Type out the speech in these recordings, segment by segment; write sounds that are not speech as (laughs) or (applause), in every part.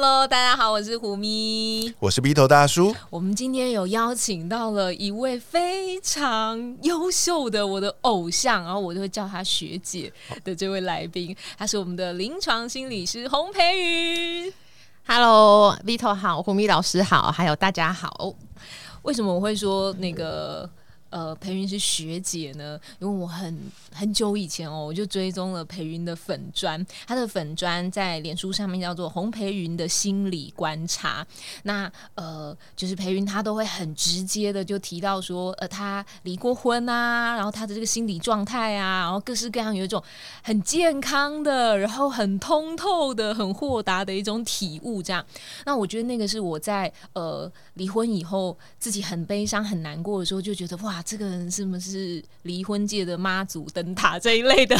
Hello，Hello，大家好，我是胡咪，我是鼻头大叔。我们今天有邀请到了一位非常优秀的我的偶像，然后我就会叫她学姐的这位来宾，她是我们的临床心理师洪培瑜。Hello，V 头好，胡咪老师好，还有大家好。为什么我会说那个？呃，培云是学姐呢，因为我很很久以前哦，我就追踪了培云的粉砖，他的粉砖在脸书上面叫做洪培云的心理观察。那呃，就是培云他都会很直接的就提到说，呃，他离过婚啊，然后他的这个心理状态啊，然后各式各样有一种很健康的，然后很通透的、很豁达的一种体悟。这样，那我觉得那个是我在呃离婚以后自己很悲伤、很难过的时候，就觉得哇。这个人是不是离婚界的妈祖灯塔这一类的？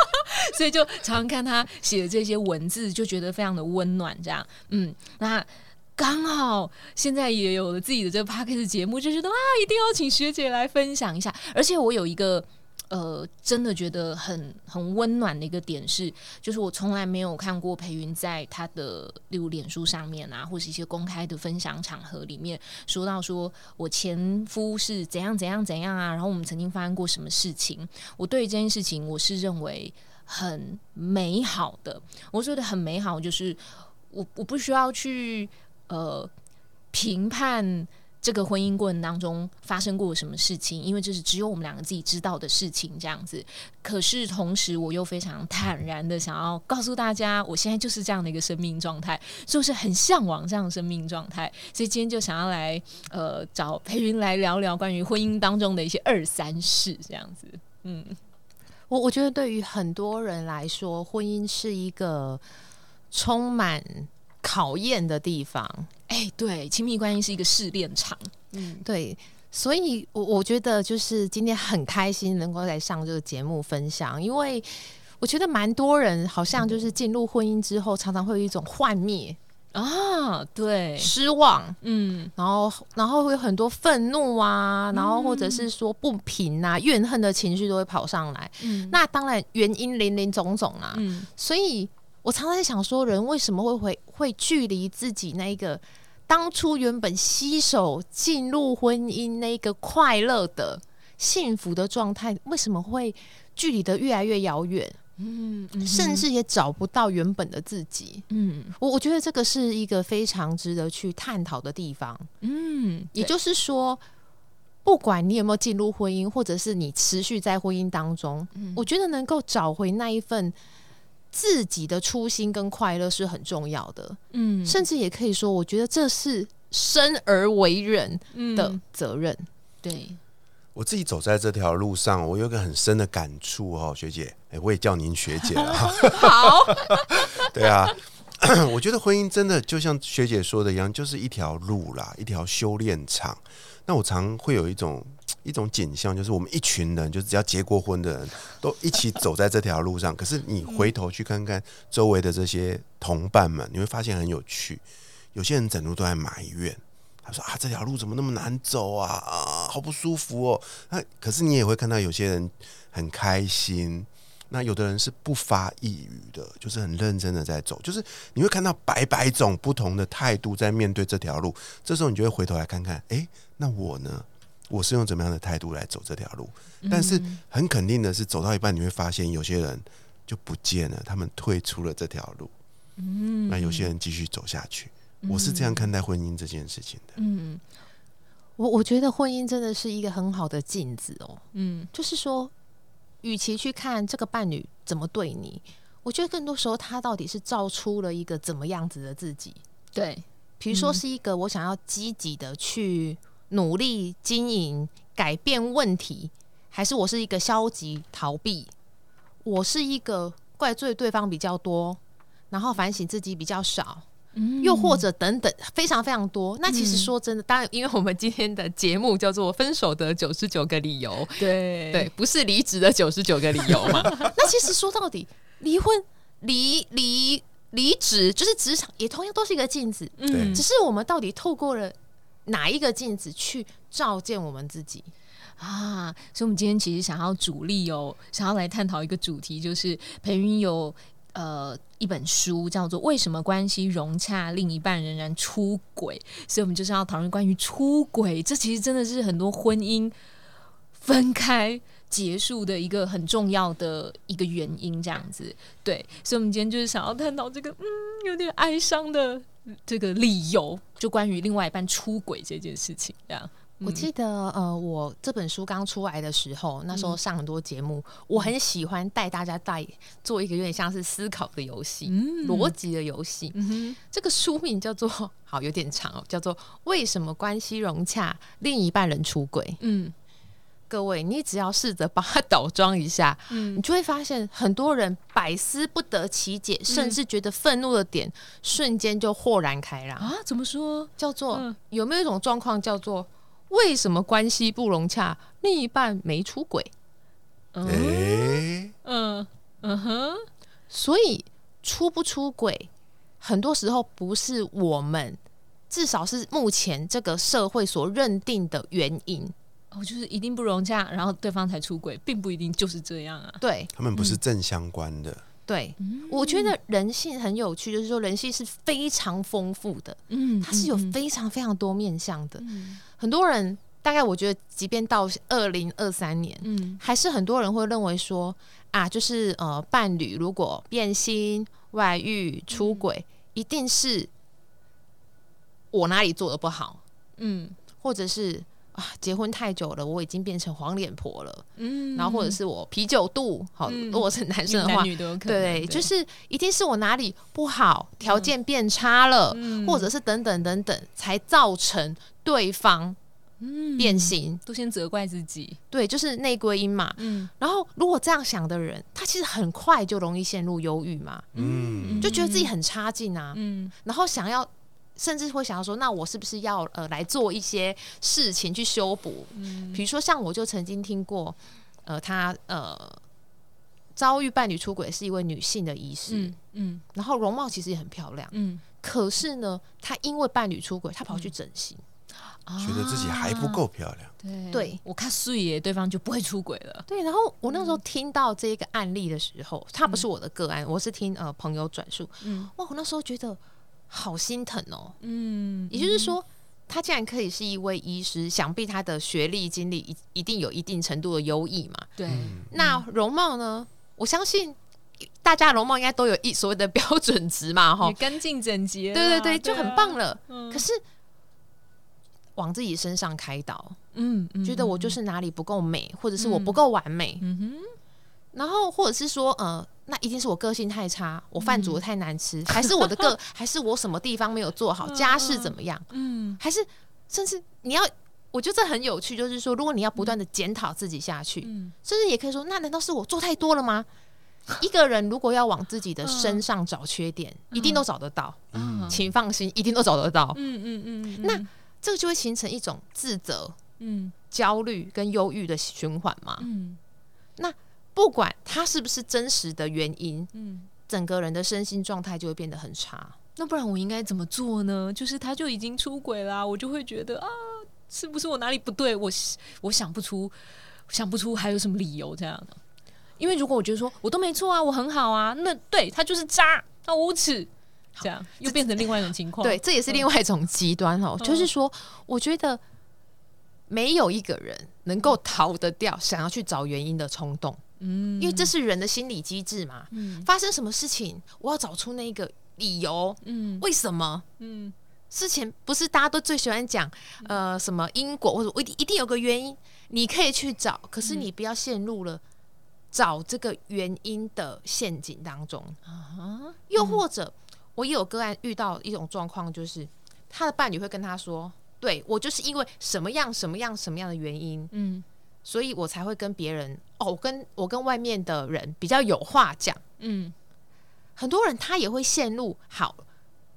(laughs) 所以就常常看他写的这些文字，就觉得非常的温暖。这样，嗯，那刚好现在也有了自己的这个 p a r k a s 节目，就觉得啊，一定要请学姐来分享一下。而且我有一个。呃，真的觉得很很温暖的一个点是，就是我从来没有看过裴云在他的例如脸书上面啊，或是一些公开的分享场合里面说到说我前夫是怎样怎样怎样啊，然后我们曾经发生过什么事情。我对这件事情我是认为很美好的，我说的很美好，就是我我不需要去呃评判。这个婚姻过程当中发生过什么事情？因为这是只有我们两个自己知道的事情，这样子。可是同时，我又非常坦然的想要告诉大家，我现在就是这样的一个生命状态，就是很向往这样的生命状态。所以今天就想要来呃找裴云来聊聊关于婚姻当中的一些二三事，这样子。嗯，我我觉得对于很多人来说，婚姻是一个充满。考验的地方，哎，对，亲密关系是一个试炼场，嗯，对，所以，我我觉得就是今天很开心能够来上这个节目分享，因为我觉得蛮多人好像就是进入婚姻之后，常常会有一种幻灭啊，对，失望，嗯，然后然后会有很多愤怒啊，然后或者是说不平啊、怨恨的情绪都会跑上来，嗯，那当然原因林林总总啊，嗯，所以。我常常在想，说人为什么会会会距离自己那一个当初原本携手进入婚姻那个快乐的幸福的状态，为什么会距离的越来越遥远？嗯，甚至也找不到原本的自己。嗯，我我觉得这个是一个非常值得去探讨的地方。嗯，也就是说，不管你有没有进入婚姻，或者是你持续在婚姻当中，我觉得能够找回那一份。自己的初心跟快乐是很重要的，嗯，甚至也可以说，我觉得这是生而为人的责任。对，我自己走在这条路上，我有个很深的感触哦，学姐，哎，我也叫您学姐了。(laughs) 好，(laughs) 对啊，(clears throat) 我觉得婚姻真的就像学姐说的一样，就是一条路啦，一条修炼场。那我常会有一种。一种景象就是，我们一群人，就是只要结过婚的人都一起走在这条路上。可是你回头去看看周围的这些同伴们，你会发现很有趣。有些人整路都在埋怨，他说：“啊，这条路怎么那么难走啊？啊，好不舒服哦。”那可是你也会看到有些人很开心。那有的人是不发一语的，就是很认真的在走。就是你会看到百百种不同的态度在面对这条路。这时候你就会回头来看看，哎，那我呢？我是用怎么样的态度来走这条路？但是很肯定的是，走到一半你会发现有些人就不见了，他们退出了这条路。嗯，那有些人继续走下去。我是这样看待婚姻这件事情的。嗯，我我觉得婚姻真的是一个很好的镜子哦。嗯，就是说，与其去看这个伴侣怎么对你，我觉得更多时候他到底是照出了一个怎么样子的自己。对，比如说是一个我想要积极的去。努力经营、改变问题，还是我是一个消极逃避？我是一个怪罪对方比较多，然后反省自己比较少，又或者等等，非常非常多。那其实说真的，当然，因为我们今天的节目叫做《分手的九十九个理由》，(laughs) 对对，不是离职的九十九个理由嘛。(laughs) 那其实说到底，离婚、离离离职，就是职场也同样都是一个镜子。嗯，只是我们到底透过了哪一个镜子去照见我们自己啊？所以，我们今天其实想要主力哦，想要来探讨一个主题，就是培云有。呃，一本书叫做《为什么关系融洽，另一半仍然出轨》，所以我们就是要讨论关于出轨。这其实真的是很多婚姻分开结束的一个很重要的一个原因，这样子。对，所以我们今天就是想要探讨这个嗯，有点哀伤的 (laughs) 这个理由，就关于另外一半出轨这件事情，这样。我记得，呃，我这本书刚出来的时候，那时候上很多节目，我很喜欢带大家带做一个有点像是思考的游戏，逻辑的游戏。这个书名叫做 (laughs) 好有点长哦，叫做《为什么关系融洽，另一半人出轨》。嗯，各位，你只要试着把它倒装一下，嗯，你就会发现很多人百思不得其解，甚至觉得愤怒的点瞬间就豁然开朗啊！怎么说？叫做有没有一种状况叫做？为什么关系不融洽？另一半没出轨？嗯嗯嗯哼，所以出不出轨，很多时候不是我们，至少是目前这个社会所认定的原因。哦，就是一定不融洽，然后对方才出轨，并不一定就是这样啊。对，他们不是正相关的。对，我觉得人性很有趣，就是说人性是非常丰富的，嗯，它是有非常非常多面向的。很多人大概我觉得，即便到二零二三年，嗯，还是很多人会认为说啊，就是呃，伴侣如果变心、外遇、出轨，一定是我哪里做的不好，嗯，或者是。啊，结婚太久了，我已经变成黄脸婆了。嗯，然后或者是我啤酒肚，好，如果是男生的话，对，就是一定是我哪里不好，条件变差了，或者是等等等等，才造成对方变形，都先责怪自己。对，就是内归因嘛。嗯，然后如果这样想的人，他其实很快就容易陷入忧郁嘛。嗯，就觉得自己很差劲啊。嗯，然后想要。甚至会想要说，那我是不是要呃来做一些事情去修补？嗯，比如说像我就曾经听过，呃，他呃遭遇伴侣出轨是一位女性的医师，嗯嗯，然后容貌其实也很漂亮，嗯，可是呢，她因为伴侣出轨，她跑去整形，觉得自己还不够漂亮，对，我看素颜对方就不会出轨了，对。然后我那时候听到这个案例的时候，他不是我的个案，我是听呃朋友转述，嗯，哇，我那时候觉得。好心疼哦，嗯，也就是说，他竟然可以是一位医师，想必他的学历经历一一定有一定程度的优异嘛。对，那容貌呢？我相信大家容貌应该都有一所谓的标准值嘛，哈，干净整洁，对对对，就很棒了。可是往自己身上开刀，嗯，觉得我就是哪里不够美，或者是我不够完美，嗯哼，然后或者是说，呃。那一定是我个性太差，我饭煮的太难吃，(laughs) 还是我的个，还是我什么地方没有做好，家事怎么样？嗯，还是甚至你要，我觉得这很有趣，就是说，如果你要不断的检讨自己下去，甚至也可以说，那难道是我做太多了吗？(laughs) 一个人如果要往自己的身上找缺点，一定都找得到，请放心，一定都找得到。嗯嗯嗯，那这个就会形成一种自责、嗯焦虑跟忧郁的循环嘛。嗯，那。不管他是不是真实的原因，嗯，整个人的身心状态就会变得很差。那不然我应该怎么做呢？就是他就已经出轨啦，我就会觉得啊，是不是我哪里不对？我我想不出，想不出还有什么理由这样的。因为如果我觉得说我都没错啊，我很好啊，那对他就是渣，他无耻，这样又变成另外一种情况。(laughs) 对，这也是另外一种极端哦。就是说，我觉得没有一个人能够逃得掉想要去找原因的冲动。嗯，因为这是人的心理机制嘛。嗯，发生什么事情，我要找出那个理由。嗯，为什么？嗯，事情不是大家都最喜欢讲，呃，什么因果或者我一定一定有个原因，你可以去找，可是你不要陷入了找这个原因的陷阱当中。啊，又或者我也有个案遇到一种状况，就是他的伴侣会跟他说：“对我就是因为什么样什么样什么样的原因。”嗯。所以我才会跟别人哦，跟我跟外面的人比较有话讲。嗯，很多人他也会陷入好，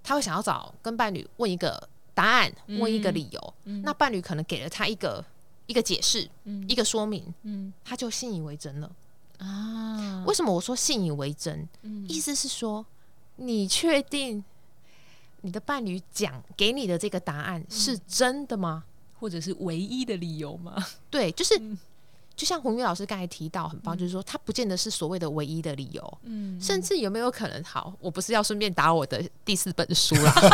他会想要找跟伴侣问一个答案，问一个理由。那伴侣可能给了他一个一个解释，一个说明，嗯，他就信以为真了啊。为什么我说信以为真？意思是说，你确定你的伴侣讲给你的这个答案是真的吗？或者是唯一的理由吗？(laughs) 对，就是。就像红玉老师刚才提到，很棒，就是说他不见得是所谓的唯一的理由，嗯，甚至有没有可能？好，我不是要顺便打我的第四本书啦，(laughs) 就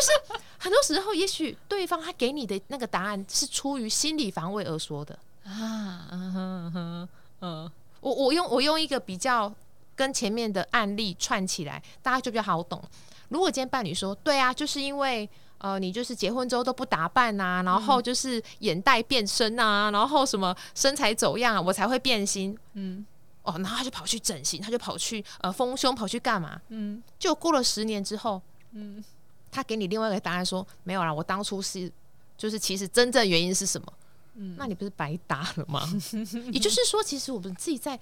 是很多时候，也许对方他给你的那个答案是出于心理防卫而说的啊，嗯嗯，我我用我用一个比较跟前面的案例串起来，大家就比较好懂。如果今天伴侣说，对啊，就是因为。呃，你就是结婚之后都不打扮呐，然后就是眼袋变深啊，然后什么身材走样，我才会变心。嗯，哦，然后他就跑去整形，他就跑去呃丰胸，跑去干嘛？嗯，就过了十年之后，嗯，他给你另外一个答案说没有啦，我当初是就是其实真正原因是什么？嗯，那你不是白搭了吗？(laughs) 也就是说，其实我们自己在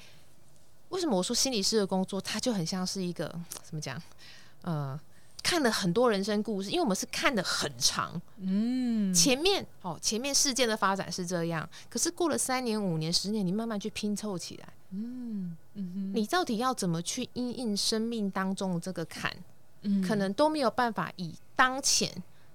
为什么我说心理师的工作，它就很像是一个怎么讲？呃。看了很多人生故事，因为我们是看的很长，嗯，前面哦，前面事件的发展是这样，可是过了三年、五年、十年，你慢慢去拼凑起来，嗯嗯，你到底要怎么去应应生命当中的这个坎，嗯，可能都没有办法以当前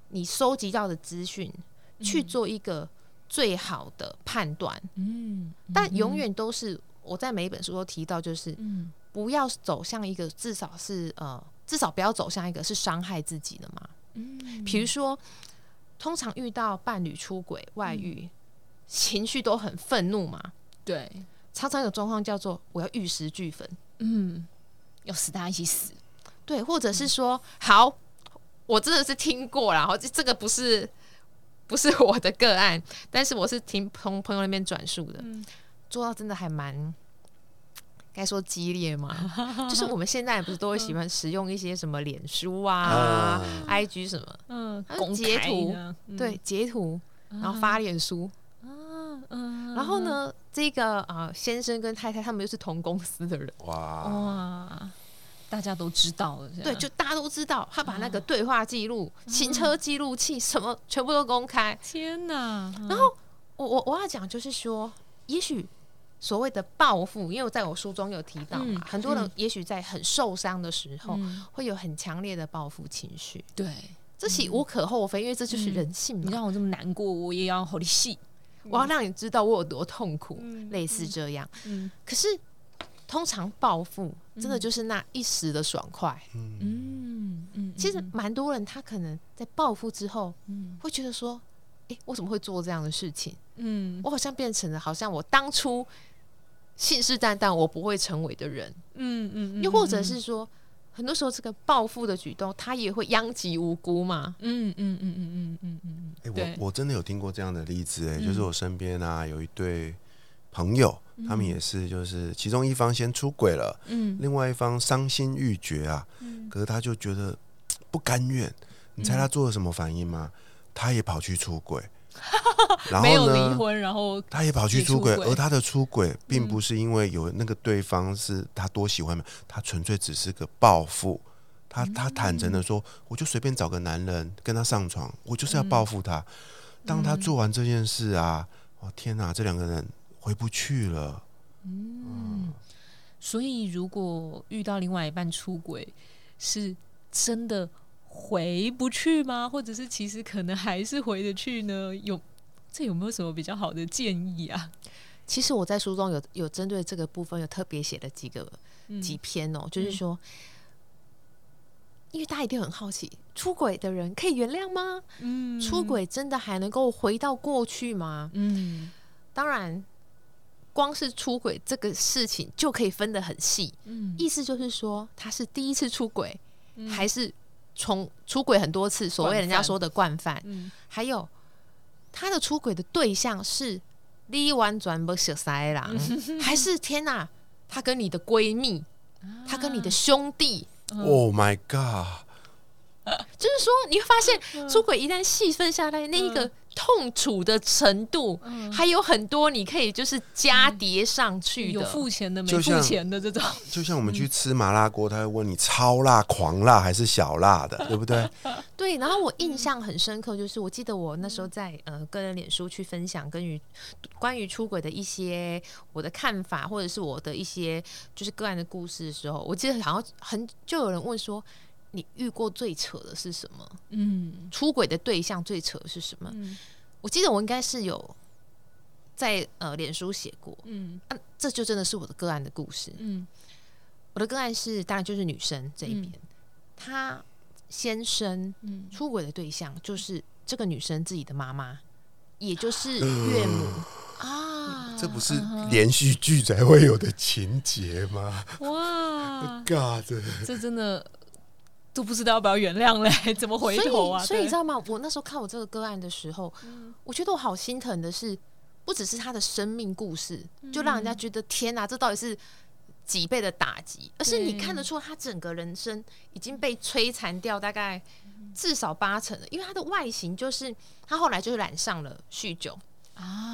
你收集到的资讯去做一个最好的判断，嗯，但永远都是我在每一本书都提到，就是，嗯，不要走向一个至少是呃。至少不要走向一个是伤害自己的嘛。嗯，比如说，通常遇到伴侣出轨、外遇，情绪都很愤怒嘛。对，常常有状况叫做我要玉石俱焚。嗯，要死大家一起死。对，或者是说，好，我真的是听过然后这个不是不是我的个案，但是我是听从朋友那边转述的，做到真的还蛮。该说激烈吗？(laughs) 就是我们现在不是都会喜欢使用一些什么脸书啊、IG 什么，嗯，截图，对，截图，然后发脸书，嗯，然后呢，这个啊，先生跟太太他们又是同公司的人，哇。哇，大家都知道了，对，就大家都知道，他把那个对话记录、行车记录器什么全部都公开，天哪！然后我我我要讲就是说，也许。所谓的报复，因为在我书中有提到嘛，很多人也许在很受伤的时候，会有很强烈的报复情绪。对，这是无可厚非，因为这就是人性。你让我这么难过，我也要好的戏，我要让你知道我有多痛苦，类似这样。嗯，可是通常报复真的就是那一时的爽快。嗯嗯，其实蛮多人他可能在报复之后，嗯，会觉得说，哎，我怎么会做这样的事情？嗯，我好像变成了好像我当初。信誓旦旦我不会成为的人，嗯嗯，又或者是说，很多时候这个报复的举动，他也会殃及无辜嘛，嗯嗯嗯嗯嗯嗯嗯哎，我我真的有听过这样的例子，哎，就是我身边啊有一对朋友，他们也是，就是其中一方先出轨了，嗯，另外一方伤心欲绝啊，嗯，可是他就觉得 (tsk) 不甘愿，你猜他做了什么反应吗？他也跑去出轨。(laughs) 然后呢？离婚，然后他也跑去出轨，而他的出轨并不是因为有那个对方是他多喜欢他纯粹只是个报复。他他坦诚的说：“我就随便找个男人跟他上床，我就是要报复他。”当他做完这件事啊，哦天哪，这两个人回不去了。嗯，所以如果遇到另外一半出轨，是真的。回不去吗？或者是其实可能还是回得去呢？有这有没有什么比较好的建议啊？其实我在书中有有针对这个部分有特别写了几个几篇哦，就是说，因为大家一定很好奇，出轨的人可以原谅吗？嗯，出轨真的还能够回到过去吗？嗯，当然，光是出轨这个事情就可以分得很细。嗯，意思就是说，他是第一次出轨还是？从出轨很多次，所谓人家说的惯犯，还有他的出轨的对象是你完全不熟塞啦，(laughs) 还是天哪？他跟你的闺蜜，他跟你的兄弟？Oh my god！(laughs) 就是说，你会发现 (laughs) 出轨一旦细分下来，那一个痛楚的程度，还有很多你可以就是加叠上去的，有付钱的没付钱的这种。(laughs) 就像我们去吃麻辣锅，他会问你超辣、狂辣还是小辣的，对不对？对。然后我印象很深刻，就是我记得我那时候在呃个人脸书去分享关于关于出轨的一些我的看法，或者是我的一些就是个案的故事的时候，我记得好像很就有人问说。你遇过最扯的是什么？嗯，出轨的对象最扯是什么？我记得我应该是有在呃脸书写过，嗯，啊，这就真的是我的个案的故事。嗯，我的个案是当然就是女生这一边，她先生出轨的对象就是这个女生自己的妈妈，也就是岳母。啊，这不是连续剧才会有的情节吗？哇，(laughs) God，这真的。都不知道要不要原谅嘞？(laughs) 怎么回头啊？所以你知道吗？我那时候看我这个个案的时候，我觉得我好心疼的是，不只是他的生命故事，就让人家觉得天哪，这到底是几倍的打击，而是你看得出他整个人生已经被摧残掉，大概至少八成了。因为他的外形就是他后来就是染上了酗酒。啊，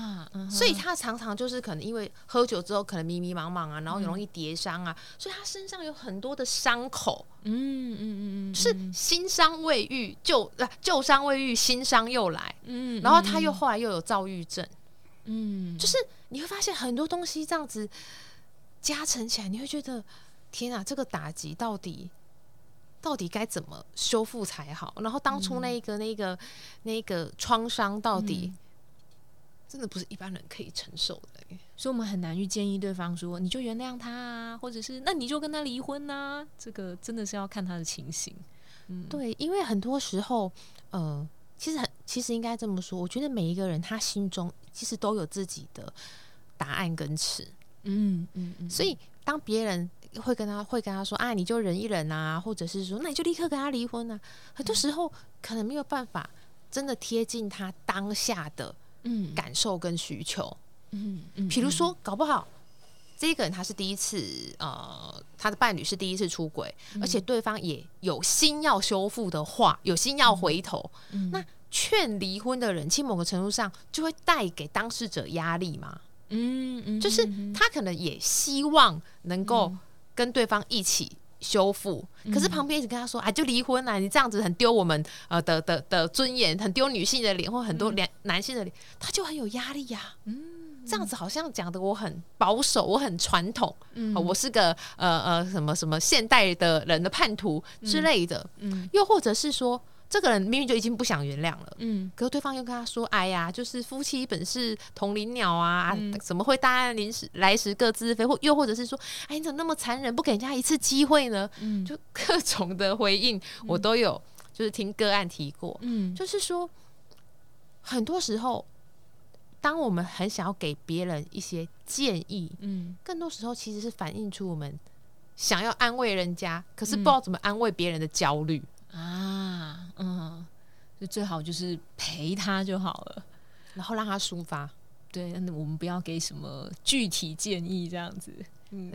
所以他常常就是可能因为喝酒之后可能迷迷茫茫啊，然后容易跌伤啊，所以他身上有很多的伤口，嗯嗯嗯，是新伤未愈，旧旧伤未愈，新伤又来，嗯，然后他又后来又有躁郁症，嗯，就是你会发现很多东西这样子加成起来，你会觉得天啊，这个打击到底到底该怎么修复才好？然后当初那个那个那个创伤到底？真的不是一般人可以承受的，所以我们很难去建议对方说你就原谅他啊，或者是那你就跟他离婚呐。这个真的是要看他的情形。嗯，对，因为很多时候，呃，其实很其实应该这么说，我觉得每一个人他心中其实都有自己的答案跟尺。嗯嗯嗯。所以当别人会跟他会跟他说啊，你就忍一忍啊，或者是说那你就立刻跟他离婚啊，很多时候可能没有办法真的贴近他当下的。嗯，感受跟需求，嗯嗯，比如说，搞不好这个人他是第一次，呃，他的伴侣是第一次出轨，而且对方也有心要修复的话，有心要回头，那劝离婚的人，其实某个程度上就会带给当事者压力嘛，嗯嗯，就是他可能也希望能够跟对方一起。修复，可是旁边一直跟他说：“啊，就离婚了，你这样子很丢我们呃的的的尊严，很丢女性的脸，或很多男男性的脸，他就很有压力呀。嗯，这样子好像讲的我很保守，我很传统，嗯，我是个呃呃什么什么现代的人的叛徒之类的，嗯，又或者是说。”这个人明明就已经不想原谅了，嗯，可是对方又跟他说：“哎呀，就是夫妻本是同林鸟啊，怎么会大案临时来时各自飞？或又或者是说，哎，你怎么那么残忍，不给人家一次机会呢？”嗯，就各种的回应，我都有，就是听个案提过，嗯，就是说，很多时候，当我们很想要给别人一些建议，嗯，更多时候其实是反映出我们想要安慰人家，可是不知道怎么安慰别人的焦虑。啊，嗯，就最好就是陪他就好了，然后让他抒发。对，那我们不要给什么具体建议，这样子。嗯。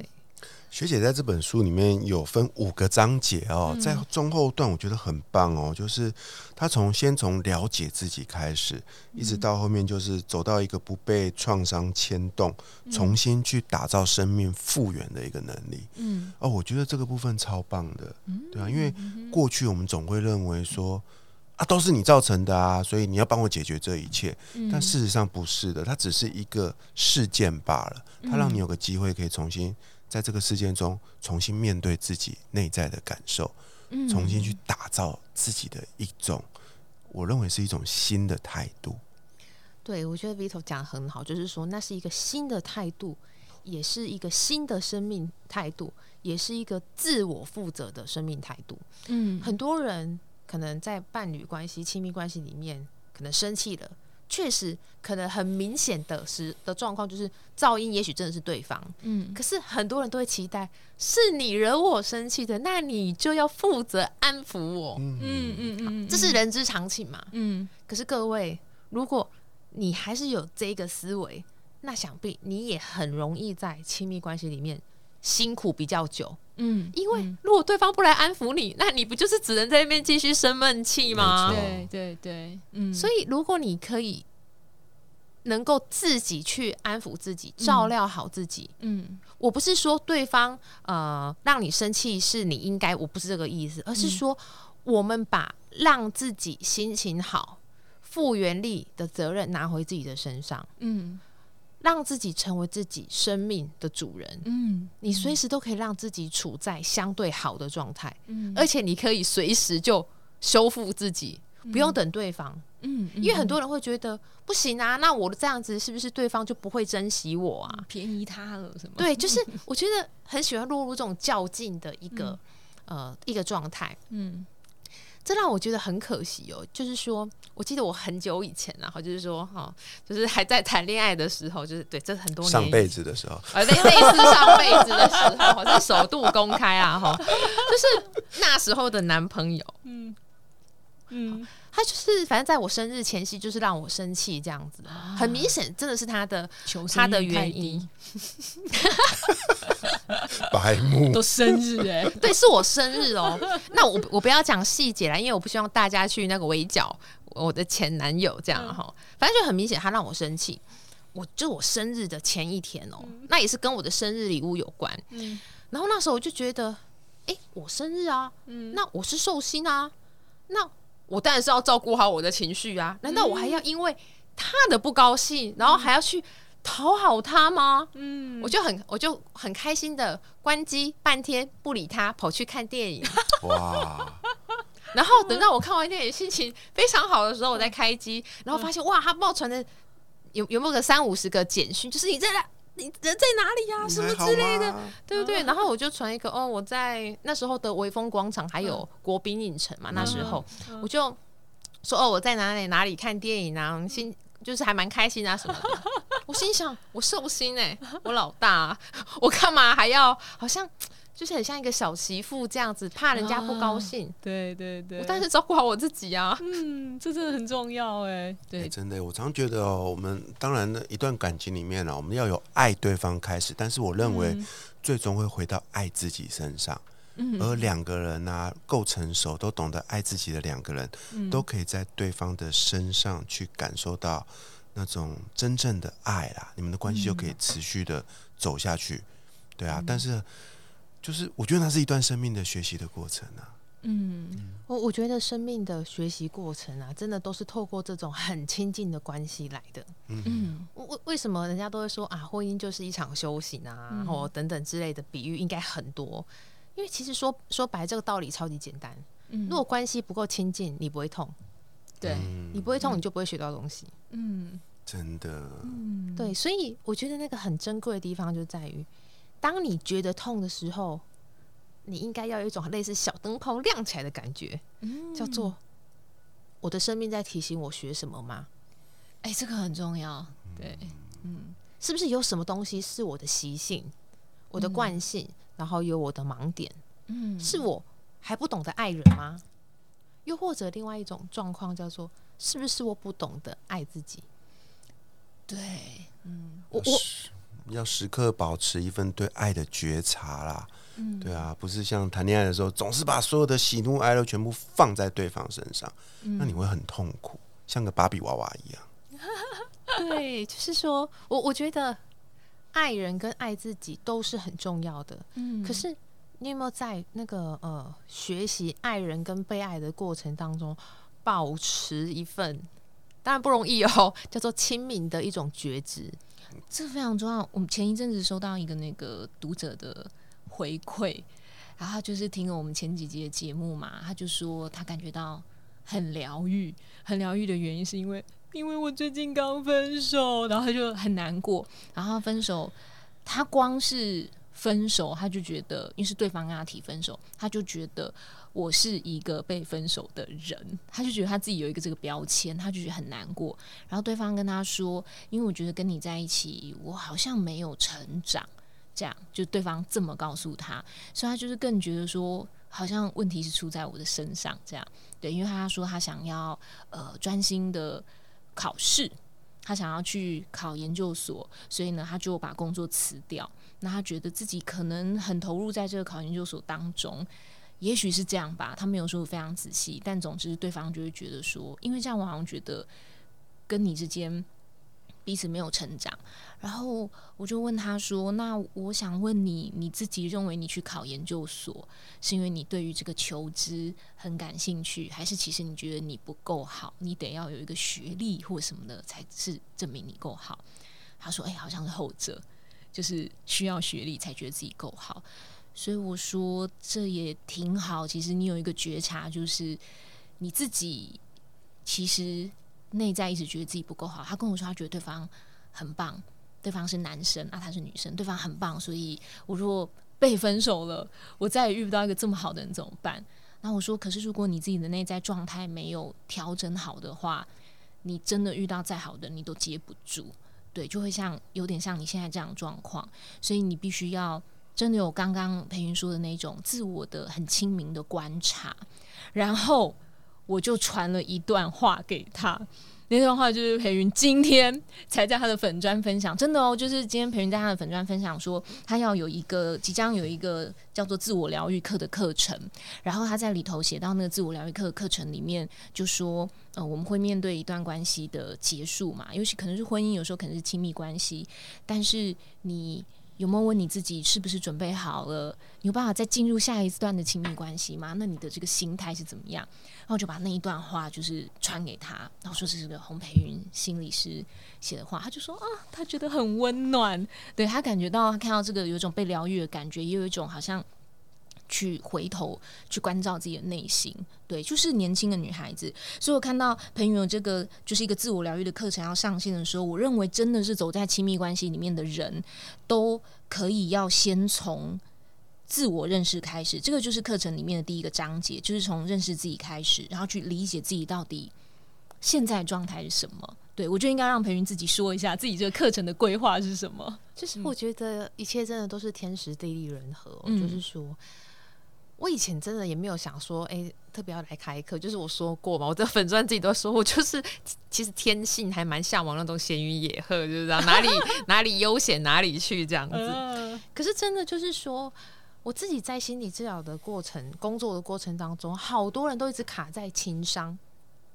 学姐在这本书里面有分五个章节哦，在中后段我觉得很棒哦，就是她从先从了解自己开始，一直到后面就是走到一个不被创伤牵动，重新去打造生命复原的一个能力。嗯，哦，我觉得这个部分超棒的，对啊，因为过去我们总会认为说啊，都是你造成的啊，所以你要帮我解决这一切，但事实上不是的，它只是一个事件罢了，它让你有个机会可以重新。在这个事件中，重新面对自己内在的感受，重新去打造自己的一种，我认为是一种新的态度。对，我觉得 Vito 讲的很好，就是说那是一个新的态度，也是一个新的生命态度，也是一个自我负责的生命态度。嗯，很多人可能在伴侣关系、亲密关系里面，可能生气了。确实，可能很明显的是的状况就是噪音，也许真的是对方。嗯，可是很多人都会期待是你惹我生气的，那你就要负责安抚我。嗯嗯嗯，这是人之常情嘛。嗯，可是各位，如果你还是有这个思维，那想必你也很容易在亲密关系里面辛苦比较久，嗯，因为如果对方不来安抚你，那你不就是只能在那边继续生闷气吗？对对对，嗯。所以如果你可以能够自己去安抚自己，照料好自己，嗯，我不是说对方呃让你生气是你应该，我不是这个意思，而是说我们把让自己心情好、复原力的责任拿回自己的身上，嗯。让自己成为自己生命的主人，嗯，你随时都可以让自己处在相对好的状态，嗯，而且你可以随时就修复自己，不用等对方，嗯，因为很多人会觉得不行啊，那我这样子是不是对方就不会珍惜我啊？便宜他了什么？对，就是 (laughs) 我觉得很喜欢落入这种较劲的一个呃一个状态，嗯。这让我觉得很可惜哦，就是说，我记得我很久以前，然后就是说，哈，就是还在谈恋爱的时候，就是对，这很多年上辈子的时候，呃，类类似上辈子的时候，是首度公开啊，哈，就是那时候的男朋友，嗯嗯。他就是，反正在我生日前夕，就是让我生气这样子，很明显，真的是他的他的原因。(laughs) 白目都生日哎，(laughs) 对，是我生日哦。那我我不要讲细节了，因为我不希望大家去那个围剿我的前男友这样哈。反正就很明显，他让我生气。我就我生日的前一天哦，那也是跟我的生日礼物有关。嗯，然后那时候我就觉得，哎，我生日啊，嗯，那我是寿星啊，那。我当然是要照顾好我的情绪啊！难道我还要因为他的不高兴，然后还要去讨好他吗？嗯，我就很我就很开心的关机半天不理他，跑去看电影。(laughs) 哇！然后等到我看完电影心情非常好的时候，我再开机，然后发现哇，他冒传的有有没有个三五十个简讯，就是你在那。你人在哪里呀？什么之类的，对不对？然后我就传一个哦，我在那时候的威风广场还有国宾影城嘛，那时候我就说哦，我在哪里哪里看电影啊，心就是还蛮开心啊什么的。(laughs) 我心想，我寿星哎，我老大，我干嘛还要好像？就是很像一个小媳妇这样子，怕人家不高兴。对对对，但是照顾好我自己啊。嗯，这真的很重要哎。对，真的，我常觉得哦，我们当然呢，一段感情里面呢，我们要有爱对方开始，但是我认为最终会回到爱自己身上。嗯，而两个人呢，够成熟，都懂得爱自己的两个人，都可以在对方的身上去感受到那种真正的爱啦。你们的关系就可以持续的走下去。对啊，但是。就是我觉得那是一段生命的学习的过程啊。嗯，我我觉得生命的学习过程啊，真的都是透过这种很亲近的关系来的。嗯，为为什么人家都会说啊，婚姻就是一场修行啊，然后等等之类的比喻应该很多。因为其实说说白这个道理超级简单。嗯，如果关系不够亲近，你不会痛。对，你不会痛，你就不会学到东西。嗯，真的。嗯，对，所以我觉得那个很珍贵的地方就在于。当你觉得痛的时候，你应该要有一种类似小灯泡亮起来的感觉，叫做“我的生命在提醒我学什么吗？”哎，这个很重要。对，嗯，是不是有什么东西是我的习性、我的惯性，然后有我的盲点？嗯，是我还不懂得爱人吗？又或者另外一种状况叫做，是不是我不懂得爱自己？对，嗯，我我。要时刻保持一份对爱的觉察啦，嗯，对啊，不是像谈恋爱的时候，总是把所有的喜怒哀乐全部放在对方身上，那你会很痛苦，像个芭比娃娃一样。(laughs) 对，就是说我我觉得爱人跟爱自己都是很重要的，嗯，可是你有没有在那个呃学习爱人跟被爱的过程当中，保持一份当然不容易哦，叫做亲民的一种觉知。这非常重要。我们前一阵子收到一个那个读者的回馈，然后就是听了我们前几集的节目嘛，他就说他感觉到很疗愈，很疗愈的原因是因为因为我最近刚分手，然后他就很难过。然后分手，他光是分手，他就觉得，因为是对方跟他提分手，他就觉得。我是一个被分手的人，他就觉得他自己有一个这个标签，他就觉得很难过。然后对方跟他说：“因为我觉得跟你在一起，我好像没有成长。”这样就对方这么告诉他，所以他就是更觉得说，好像问题是出在我的身上。这样对，因为他说他想要呃专心的考试，他想要去考研究所，所以呢，他就把工作辞掉。那他觉得自己可能很投入在这个考研究所当中，也许是这样吧。他没有说非常仔细，但总之对方就会觉得说，因为这样我好像觉得跟你之间彼此没有成长。然后我就问他说：“那我想问你，你自己认为你去考研究所，是因为你对于这个求知很感兴趣，还是其实你觉得你不够好，你得要有一个学历或什么的才是证明你够好？”他说：“哎，好像是后者。”就是需要学历才觉得自己够好，所以我说这也挺好。其实你有一个觉察，就是你自己其实内在一直觉得自己不够好。他跟我说，他觉得对方很棒，对方是男生啊，他是女生，对方很棒。所以我如果被分手了，我再也遇不到一个这么好的人怎么办？那我说，可是如果你自己的内在状态没有调整好的话，你真的遇到再好的你都接不住。对，就会像有点像你现在这样状况，所以你必须要真的有刚刚培云说的那种自我的很清明的观察，然后我就传了一段话给他。那段话就是裴云今天才在他的粉砖分享，真的哦，就是今天裴云在他的粉砖分享说，他要有一个即将有一个叫做自我疗愈课的课程，然后他在里头写到那个自我疗愈课的课程里面，就说，呃，我们会面对一段关系的结束嘛，尤其可能是婚姻，有时候可能是亲密关系，但是你。有没有问你自己是不是准备好了？有办法再进入下一段的亲密关系吗？那你的这个心态是怎么样？然后就把那一段话就是传给他，然后说是这个洪培云心理师写的话，他就说啊，他觉得很温暖，对他感觉到他看到这个有一种被疗愈的感觉，也有一种好像。去回头去关照自己的内心，对，就是年轻的女孩子。所以我看到朋友这个就是一个自我疗愈的课程要上线的时候，我认为真的是走在亲密关系里面的人都可以要先从自我认识开始。这个就是课程里面的第一个章节，就是从认识自己开始，然后去理解自己到底现在状态是什么。对我就应该让培云自己说一下自己这个课程的规划是什么。就是我觉得一切真的都是天时地利人和，就是说。我以前真的也没有想说，哎，特别要来开课。就是我说过嘛，我的粉钻自己都说，我就是其实天性还蛮向往那种闲云野鹤，就是这样，哪里 (laughs) 哪里悠闲哪里去这样子。可是真的就是说，我自己在心理治疗的过程、工作的过程当中，好多人都一直卡在情商，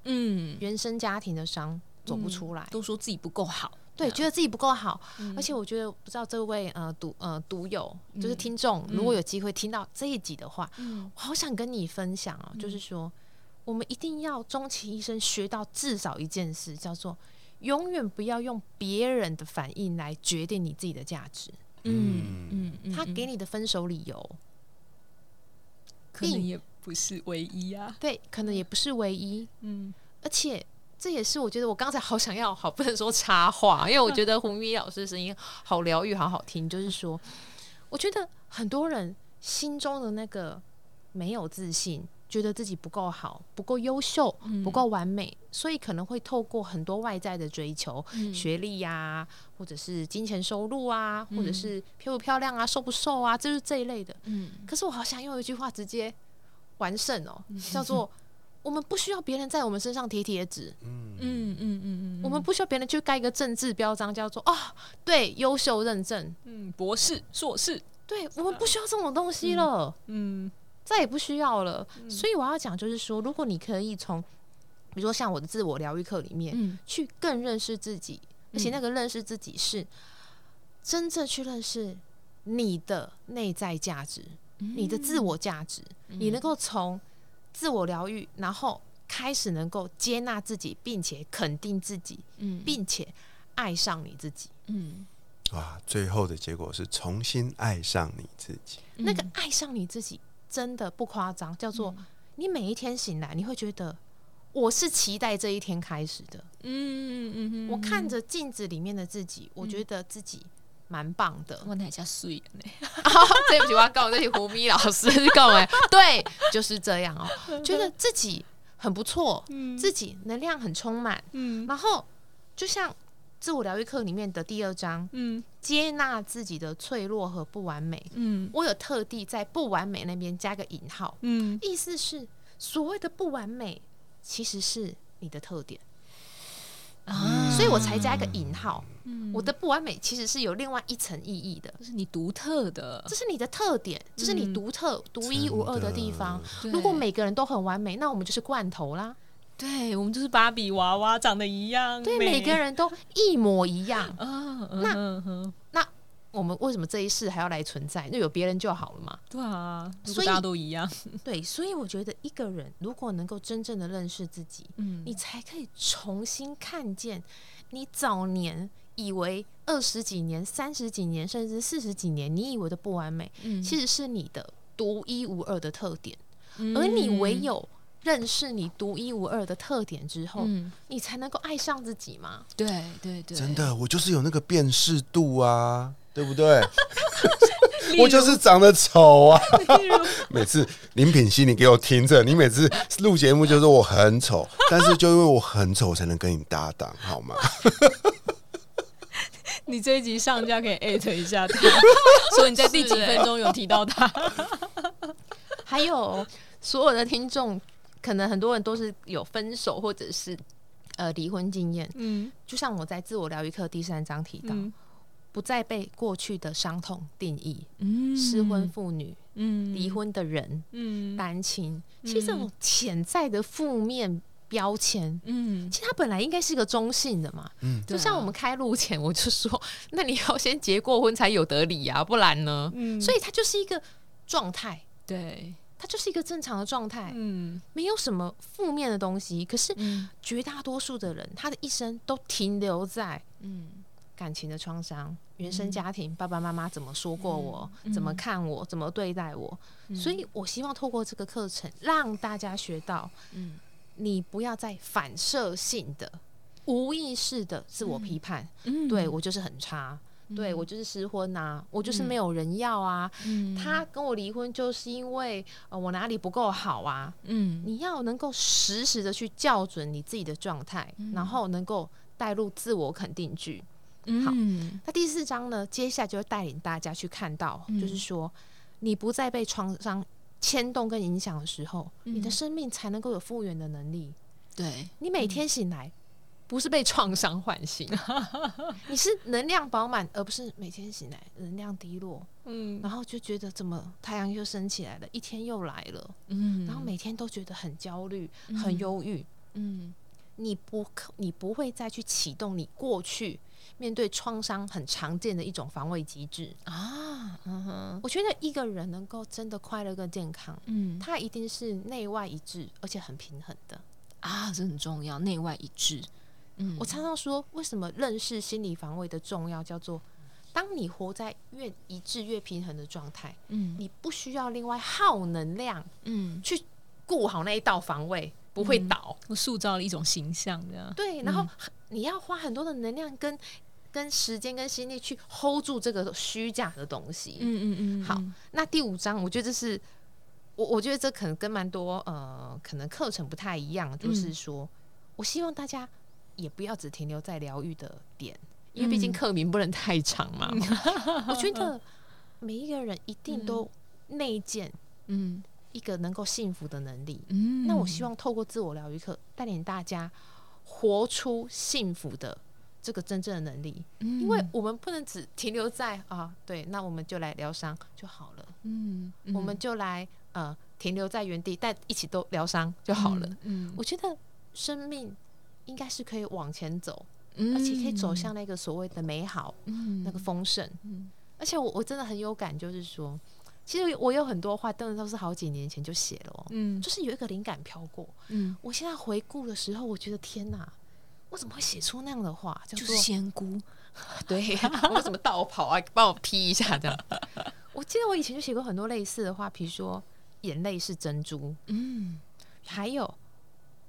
嗯，原生家庭的伤走不出来，都说自己不够好。对，觉得自己不够好，而且我觉得不知道这位呃读呃读友就是听众，如果有机会听到这一集的话，我好想跟你分享哦，就是说我们一定要终其一生学到至少一件事，叫做永远不要用别人的反应来决定你自己的价值。嗯嗯，他给你的分手理由，可能也不是唯一啊。对，可能也不是唯一。嗯，而且。这也是我觉得我刚才好想要好不能说插话，因为我觉得胡咪老师的声音好疗愈，好好听。就是说，我觉得很多人心中的那个没有自信，觉得自己不够好、不够优秀、不够完美，所以可能会透过很多外在的追求，学历呀，或者是金钱收入啊，或者是漂不漂亮啊、瘦不瘦啊，就是这一类的。嗯。可是我好想用一句话直接完胜哦，叫做。我们不需要别人在我们身上贴贴纸，嗯。嗯嗯嗯我们不需要别人去盖一个政治标章，叫做啊，对，优秀认证，嗯，博士、硕士，对我们不需要这种东西了，嗯，再也不需要了。所以我要讲，就是说，如果你可以从，比如说像我的自我疗愈课里面，去更认识自己，而且那个认识自己是真正去认识你的内在价值，你的自我价值，你能够从。自我疗愈，然后开始能够接纳自己，并且肯定自己，嗯，并且爱上你自己，嗯，哇，最后的结果是重新爱上你自己。那个爱上你自己真的不夸张，叫做你每一天醒来，你会觉得我是期待这一天开始的。嗯嗯嗯，我看着镜子里面的自己，我觉得自己。蛮棒的，我哪下碎了呢？(laughs) 对不起，我要告这些胡咪老师。告哎，对，就是这样哦，(laughs) 觉得自己很不错，嗯，自己能量很充满，嗯，然后就像自我疗愈课里面的第二章，嗯，接纳自己的脆弱和不完美，嗯，我有特地在不完美那边加个引号，嗯，意思是所谓的不完美其实是你的特点。啊，所以我才加一个引号。我的不完美其实是有另外一层意义的，这是你独特的，这是你的特点，这是你独特、独一无二的地方。如果每个人都很完美，那我们就是罐头啦。对我们就是芭比娃娃，长得一样，对，每个人都一模一样。啊，那嗯。那我们为什么这一世还要来存在？那有别人就好了嘛。对啊，所以大家都一样，对，所以我觉得一个人如果能够真正的认识自己，嗯你才可以重新看见你早年以为二十几年、三十几年，甚至四十几年，你以为的不完美，嗯其实是你的独一无二的特点。嗯而你唯有认识你独一无二的特点之后，嗯，你才能够爱上自己嘛。对对对，真的，我就是有那个辨识度啊，对不对？(laughs) 我就是长得丑啊！(laughs) 每次林品熙，你给我听着，你每次录节目就说我很丑，(laughs) 但是就因为我很丑，才能跟你搭档，好吗？你这一集上架可以艾特一下他，说你在第几分钟有提到他。还有所有的听众，可能很多人都是有分手或者是呃离婚经验。嗯就像我在自我疗愈课第三章提到，嗯不再被过去的伤痛定义，嗯。失婚妇女、嗯。离婚的人、嗯。单亲，其实这种潜在的负面标签。嗯，其实它本来应该是个中性的嘛，嗯。就像我们开路前我就说，那你要先结过婚才有得理啊，不然呢？嗯。所以它就是一个状态，对，它就是一个正常的状态，嗯。没有什么负面的东西。可是嗯。绝大多数的人，他的一生都停留在嗯。感情的创伤、原生家庭、爸爸妈妈怎么说过我、嗯怎么看我、怎么对待我。嗯所以我希望透过这个课程，让大家学到，嗯你不要再反射性的、无意识的自我批判，嗯对我就是很差。对我就是失婚呐、我就是没有人要啊。嗯他跟我离婚就是因为呃我哪里不够好啊。嗯你要能够实时的去校准你自己的状态，然后能够带入自我肯定句。好嗯。那第四章呢，接下来就会带领大家去看到，嗯。就是说，你不再被创伤牵动跟影响的时候，嗯。你的生命才能够有复原的能力。对。你每天醒来，不是被创伤唤醒，(laughs) 你是能量饱满，而不是每天醒来能量低落，嗯。然后就觉得怎么太阳又升起来了，一天又来了，嗯。然后每天都觉得很焦虑、很忧郁。嗯。你不可，你不会再去启动你过去面对创伤很常见的一种防卫机制。啊嗯哼我觉得一个人能够真的快乐跟健康，嗯他一定是内外一致，而且很平衡的。啊，这很重要，内外一致。嗯我常常说，为什么认识心理防卫的重要，叫做当你活在越一致、越平衡的状态，嗯你不需要另外耗能量嗯，去顾好那一道防卫，不会嗯倒。我塑造了一种形象，这样。对，然后你要花很多的能量跟跟时间跟心力去 hold 住这个虚假的东西。嗯嗯嗯，好，那第五章，我觉得这是我我觉得这可能跟蛮多呃，可能课程不太一样，就是说，我希望大家也不要只停留在疗愈的点，因为毕竟嗯课名不能太长嘛。我觉得每一个人一定都内建嗯一个能够幸福的能力。嗯，那我希望透过自我疗愈课，带领大家活出幸福的这个真正的能力，嗯，因为我们不能只停留在啊，对，那我们就来疗伤就好了，嗯，我们就来呃停留在原地，但一起都疗伤就好了。嗯，我觉得生命应该是可以往前走，嗯。而且可以走向那个所谓的美好、嗯。那个丰盛。嗯。而且我我真的很有感，就是说，其实我有很多话，真的都是好几年前就写了哦，嗯就是有一个灵感飘过。嗯，我现在回顾的时候，我觉得天哪，我怎么会写出那样的话？叫做就是仙姑，(laughs) 对，(laughs) 我怎么倒跑啊？帮我踢一下这样。(laughs) 我记得我以前就写过很多类似的话，比如说眼泪是珍珠，嗯还有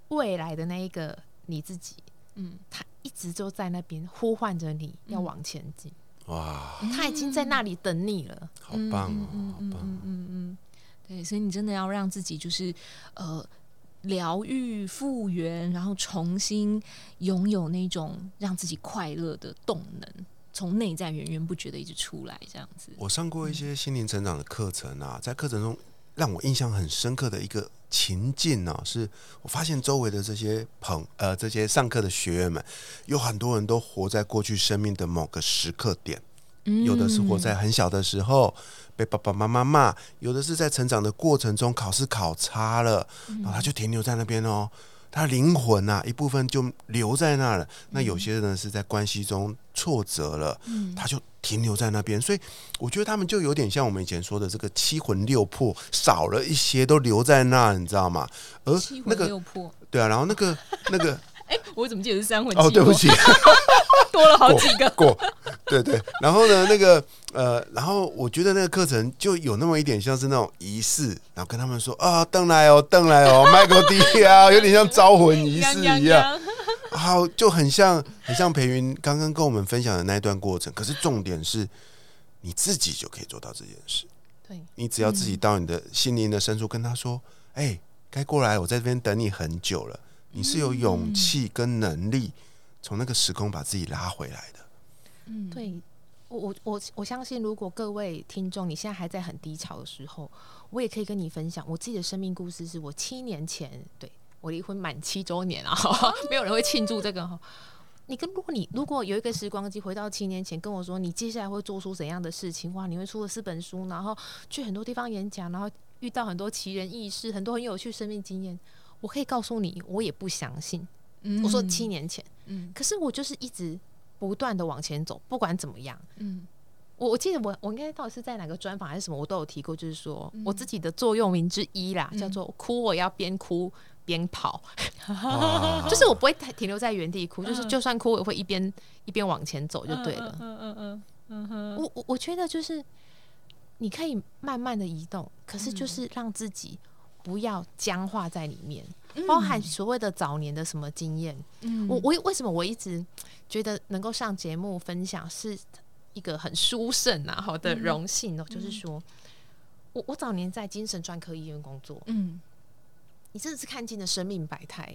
未来的那一个你自己，嗯，他一直都在那边呼唤着你要往前进，哇，他已经在那里等你了。好棒哦，嗯好棒！嗯嗯嗯，对，所以你真的要让自己就是呃疗愈、复原，然后重新拥有那种让自己快乐的动能，从内在源源不绝的一直出来，这样子。我上过一些心灵成长的课程啊，在课程中让我印象很深刻的一个情境呢，是我发现周围的这些朋呃这些上课的学员们，有很多人都活在过去生命的某个时刻点，有的是活在很小的时候被爸爸妈妈骂，有的是在成长的过程中考试考差了，然后他就停留在那边哦。他灵魂啊，一部分就留在那了。那有些人是在关系中挫折了，他就停留在那边。所以我觉得他们就有点像我们以前说的这个七魂六魄少了一些，都留在那，你知道吗？而那个六魄，对啊，然后那个那个。(laughs) 哎，我怎么记得是三魂？哦，对不起，(laughs) 多了好几个过。对对，然后呢，那个呃，然后我觉得那个课程就有那么一点像是那种仪式，然后跟他们说啊，登来哦，登来哦，麦克迪啊，有点像招魂仪式一样，(laughs) 好，就很像很像裴云刚刚跟我们分享的那一段过程。可是重点是，你自己就可以做到这件事。对，你只要自己到你的心灵的深处跟他说，哎，该过来，我在这边等你很久了。你是有勇气跟能力从那个时空把自己拉回来的。嗯，对我我我我相信，如果各位听众你现在还在很低潮的时候，我也可以跟你分享我自己的生命故事。是我七年前对我离婚满七周年啊，(laughs) 没有人会庆祝这个哈。你跟如果你如果有一个时光机回到七年前，跟我说你接下来会做出怎样的事情？哇，你会出了四本书，然后去很多地方演讲，然后遇到很多奇人异事，很多很有趣生命经验。我可以告诉你，我也不相信。我说七年前，嗯，可是我就是一直不断的往前走，不管怎么样，嗯，我我记得我我应该到底是在哪个专访还是什么，我都有提过，就是说我自己的座右铭之一啦，叫做哭我要边哭边跑，(laughs) 就是我不会停留在原地哭，就是就算哭我会一边一边往前走就对了。嗯嗯嗯嗯哼，我我我觉得就是你可以慢慢的移动，可是就是让自己。不要僵化在里面，包含所谓的早年的什么经验。嗯，我我为什么我一直觉得能够上节目分享是一个很殊胜啊，好的荣幸哦。就是说我我早年在精神专科医院工作，嗯，你真的是看尽了生命百态。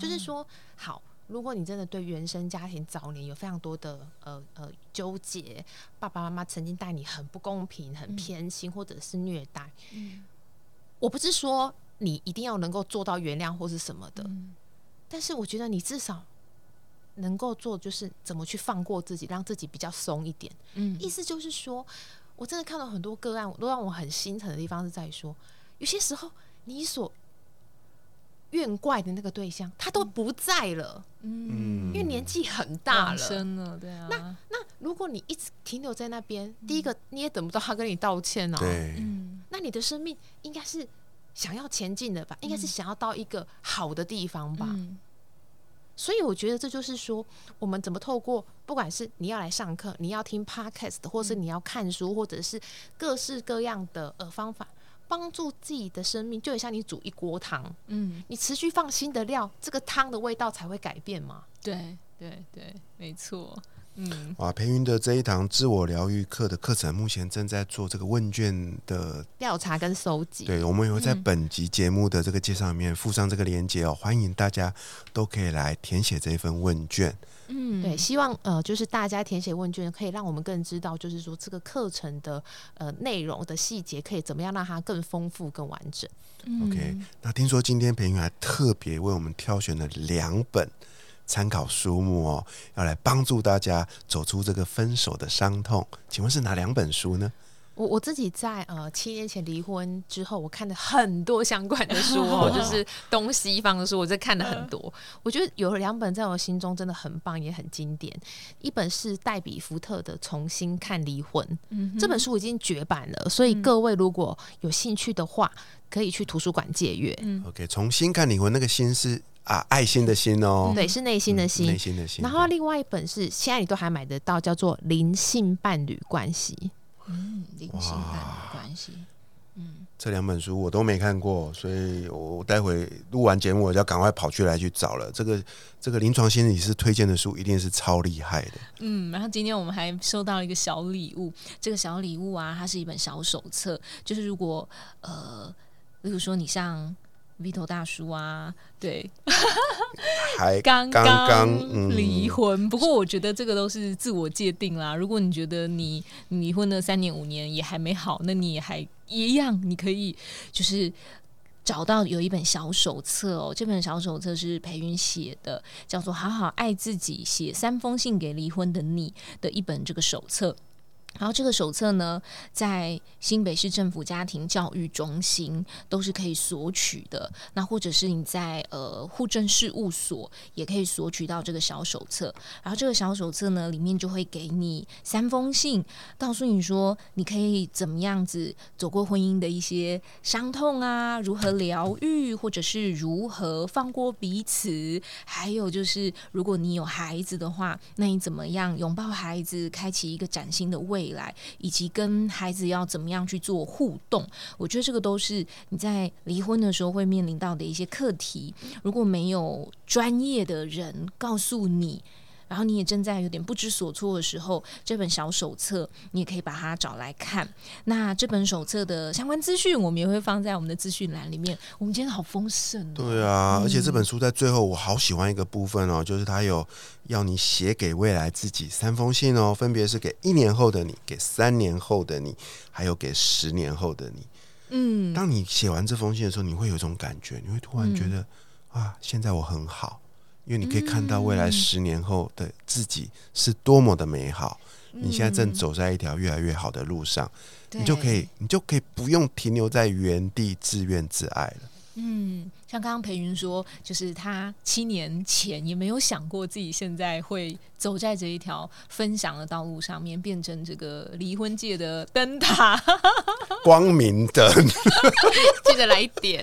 就是说，好，如果你真的对原生家庭早年有非常多的呃呃纠结，爸爸妈妈曾经待你很不公平、很偏心，或者是虐待，嗯。我不是说你一定要能够做到原谅或是什么的，但是我觉得你至少能够做，就是怎么去放过自己，让自己比较松一点。嗯，意思就是说，我真的看到很多个案，都让我很心疼的地方是在于说，有些时候你所怨怪的那个对象，他都不在了。嗯，因为年纪很大了，对啊。那那如果你一直停留在那边，第一个你也等不到他跟你道歉啊。对，嗯。那你的生命应该是想要前进的吧？应该是想要到一个好的地方吧？所以我觉得这就是说，我们怎么透过不管是你要来上课，你要听 podcast，或是你要看书，或者是各式各样的呃方法，帮助自己的生命，就很像你煮一锅汤，嗯，你持续放新的料，这个汤的味道才会改变嘛？对对对，没错。嗯，哇，培云的这一堂自我疗愈课的课程，目前正在做这个问卷的调查跟收集。对，我们也会在本集节目的这个介绍里面附上这个链接哦，欢迎大家都可以来填写这一份问卷。嗯，对，希望呃，就是大家填写问卷，可以让我们更知道，就是说这个课程的呃内容的细节，可以怎么样让它更丰富、更完整。OK，那听说今天培云还特别为我们挑选了两本。参考书目哦，要来帮助大家走出这个分手的伤痛。请问是哪两本书呢？我我自己在呃七年前离婚之后，我看了很多相关的书 (laughs) 哦，就是东西方的书，我这看了很多。我觉得有两本在我心中真的很棒，也很经典。一本是黛比福特的《重新看离婚》，这本书已经绝版了，所以各位如果有兴趣的话，可以去图书馆借阅。嗯 OK，重新看离婚，那个心是。啊，爱心的心哦，对，是内心的心，内心的心。然后另外一本是现在你都还买得到，叫做《灵性伴侣关系》。嗯，灵性伴侣关系。嗯，这两本书我都没看过，所以我待会录完节目，我就要赶快跑去来去找了。这个这个临床心理师推荐的书，一定是超厉害的。嗯，然后今天我们还收到了一个小礼物，这个小礼物啊，它是一本小手册，就是如果呃，比如说你像。Vito 大叔啊，对，(laughs) 还刚刚离婚。不过我觉得这个都是自我界定啦。如果你觉得你离婚了三年五年也还没好，那你也还一样，你可以就是找到有一本小手册哦。这本小手册是裴云写的，叫做《好好爱自己：写三封信给离婚的你》的一本这个手册。然后这个手册呢，在新北市政府家庭教育中心都是可以索取的。那或者是你在呃户政事务所也可以索取到这个小手册。然后这个小手册呢，里面就会给你三封信，告诉你说你可以怎么样子走过婚姻的一些伤痛啊，如何疗愈，或者是如何放过彼此。还有就是如果你有孩子的话，那你怎么样拥抱孩子，开启一个崭新的未。未来以及跟孩子要怎么样去做互动，我觉得这个都是你在离婚的时候会面临到的一些课题。如果没有专业的人告诉你。然后你也正在有点不知所措的时候，这本小手册你也可以把它找来看。那这本手册的相关资讯，我们也会放在我们的资讯栏里面。我们今天好丰盛，哦对啊，而且这本书在最后，我好喜欢一个部分哦，就是它有要你写给未来自己三封信哦，分别是给一年后的你，给三年后的你，还有给十年后的你。嗯，当你写完这封信的时候，你会有一种感觉，你会突然觉得啊，现在我很好。因为你可以看到未来十年后的自己是多么的美好，你现在正走在一条越来越好的路上，你就可以，你就可以不用停留在原地自怨自艾了。嗯，像刚刚裴云说，就是他七年前也没有想过自己现在会走在这一条分享的道路上面，变成这个离婚界的灯塔，(laughs) 光明灯，(laughs) 记得来一点。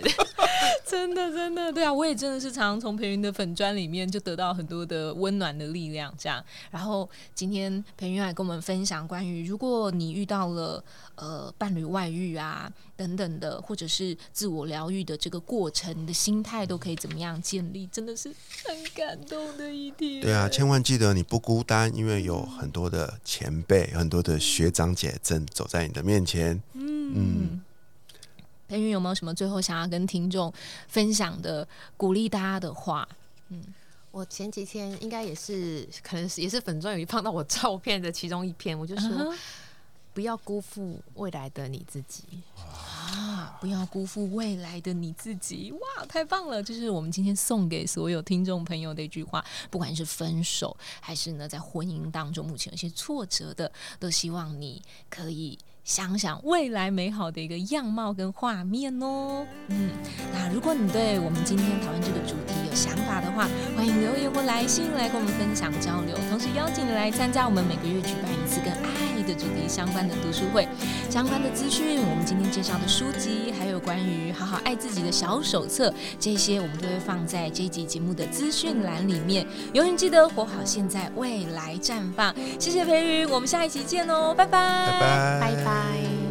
真的，真的，对啊，我也真的是常常从裴云的粉砖里面就得到很多的温暖的力量，这样。然后今天裴云还跟我们分享关于，如果你遇到了呃伴侣外遇啊等等的，或者是自我疗愈的这个过程，你的心态都可以怎么样建立，真的是很感动的一天。对啊，千万记得你不孤单，因为有很多的前辈、很多的学长姐正走在你的面前。嗯。裴云有没有什么最后想要跟听众分享的鼓励大家的话？嗯，我前几天应该也是，可能是也是粉钻有一放到我照片的其中一篇，我就说不要辜负未来的你自己啊！不要辜负未来的你自己！哇，太棒了！这是我们今天送给所有听众朋友的一句话。不管是分手，还是呢在婚姻当中目前有些挫折的，都希望你可以。想想未来美好的一个样貌跟画面哦，嗯，那如果你对我们今天讨论这个主题有想法的话，欢迎留言或来信来跟我们分享交流，同时邀请你来参加我们每个月举办一次跟爱的主题相关的读书会，相关的资讯，我们今天介绍的书籍，还有关于好好爱自己的小手册，这些我们都会放在这一集节目的资讯栏里面。永远记得活好现在，未来绽放。谢谢培宇，我们下一期见哦，拜拜，拜拜，拜拜。